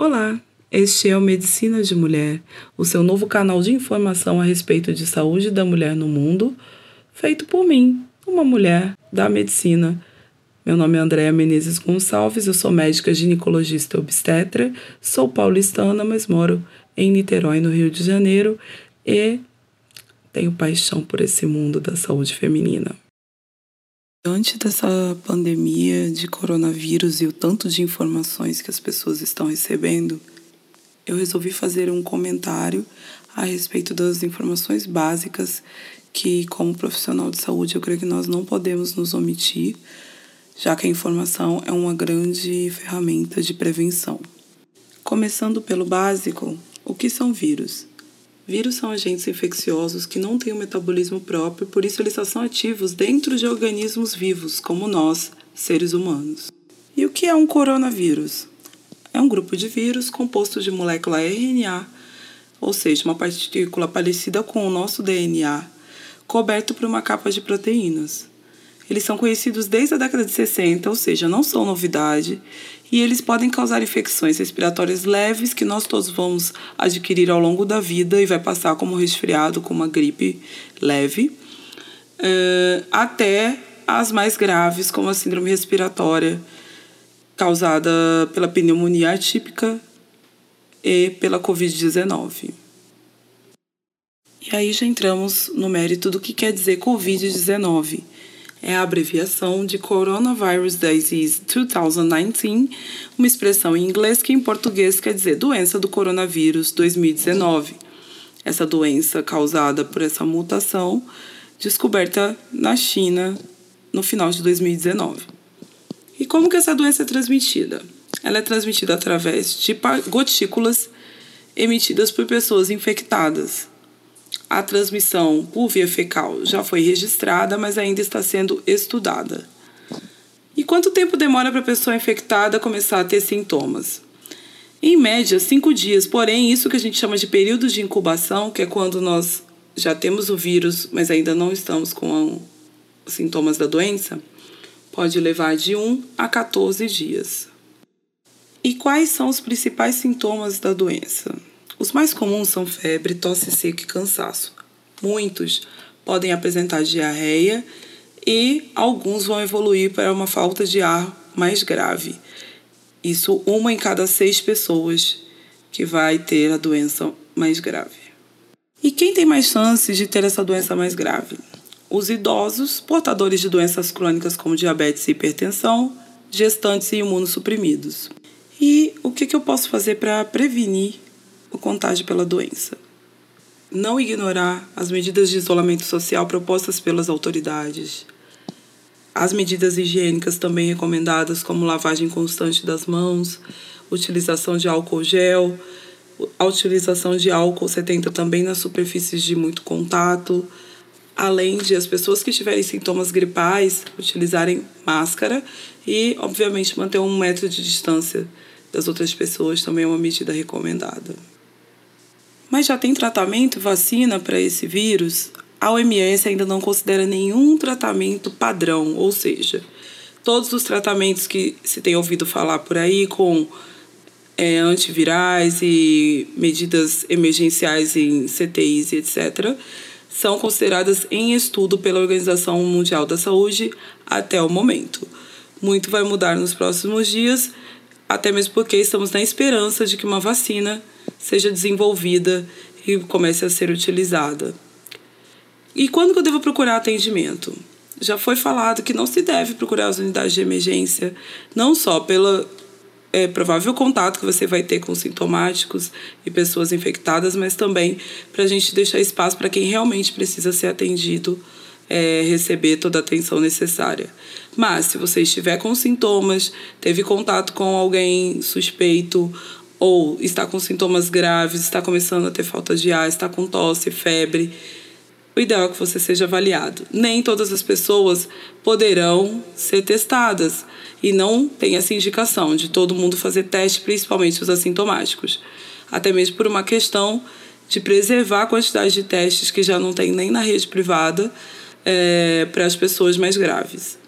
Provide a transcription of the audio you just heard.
Olá, este é o Medicina de Mulher, o seu novo canal de informação a respeito de saúde da mulher no mundo, feito por mim, uma mulher da medicina. Meu nome é Andréa Menezes Gonçalves, eu sou médica ginecologista obstetra, sou paulistana, mas moro em Niterói, no Rio de Janeiro, e tenho paixão por esse mundo da saúde feminina. Antes dessa pandemia de coronavírus e o tanto de informações que as pessoas estão recebendo, eu resolvi fazer um comentário a respeito das informações básicas que, como profissional de saúde, eu creio que nós não podemos nos omitir, já que a informação é uma grande ferramenta de prevenção. Começando pelo básico, o que são vírus? Vírus são agentes infecciosos que não têm um metabolismo próprio, por isso eles só são ativos dentro de organismos vivos, como nós, seres humanos. E o que é um coronavírus? É um grupo de vírus composto de molécula RNA, ou seja, uma partícula parecida com o nosso DNA, coberto por uma capa de proteínas. Eles são conhecidos desde a década de 60, ou seja, não são novidade, e eles podem causar infecções respiratórias leves que nós todos vamos adquirir ao longo da vida e vai passar como resfriado, como uma gripe leve, uh, até as mais graves, como a síndrome respiratória causada pela pneumonia atípica e pela Covid-19. E aí já entramos no mérito do que quer dizer Covid-19 é a abreviação de Coronavirus Disease 2019, uma expressão em inglês que em português quer dizer doença do coronavírus 2019. Essa doença causada por essa mutação descoberta na China no final de 2019. E como que essa doença é transmitida? Ela é transmitida através de gotículas emitidas por pessoas infectadas, a transmissão por via fecal já foi registrada, mas ainda está sendo estudada. E quanto tempo demora para a pessoa infectada começar a ter sintomas? Em média, cinco dias, porém, isso que a gente chama de período de incubação, que é quando nós já temos o vírus, mas ainda não estamos com sintomas da doença, pode levar de 1 a 14 dias. E quais são os principais sintomas da doença? Os mais comuns são febre, tosse seca e cansaço. Muitos podem apresentar diarreia e alguns vão evoluir para uma falta de ar mais grave. Isso uma em cada seis pessoas que vai ter a doença mais grave. E quem tem mais chances de ter essa doença mais grave? Os idosos, portadores de doenças crônicas como diabetes e hipertensão, gestantes e imunossuprimidos. E o que, que eu posso fazer para prevenir o contágio pela doença. Não ignorar as medidas de isolamento social propostas pelas autoridades. As medidas higiênicas também recomendadas, como lavagem constante das mãos, utilização de álcool gel, a utilização de álcool 70 também nas superfícies de muito contato, além de as pessoas que tiverem sintomas gripais utilizarem máscara e, obviamente, manter um metro de distância das outras pessoas também é uma medida recomendada. Mas já tem tratamento, vacina para esse vírus? A OMS ainda não considera nenhum tratamento padrão, ou seja, todos os tratamentos que se tem ouvido falar por aí com é, antivirais e medidas emergenciais em CTIs e etc., são consideradas em estudo pela Organização Mundial da Saúde até o momento. Muito vai mudar nos próximos dias, até mesmo porque estamos na esperança de que uma vacina seja desenvolvida e comece a ser utilizada. E quando que eu devo procurar atendimento? Já foi falado que não se deve procurar as unidades de emergência, não só pelo é, provável contato que você vai ter com sintomáticos e pessoas infectadas, mas também para a gente deixar espaço para quem realmente precisa ser atendido é, receber toda a atenção necessária. Mas se você estiver com sintomas, teve contato com alguém suspeito ou está com sintomas graves, está começando a ter falta de ar, está com tosse, febre, o ideal é que você seja avaliado. Nem todas as pessoas poderão ser testadas e não tem essa indicação de todo mundo fazer teste, principalmente os assintomáticos. Até mesmo por uma questão de preservar a quantidade de testes que já não tem nem na rede privada é, para as pessoas mais graves.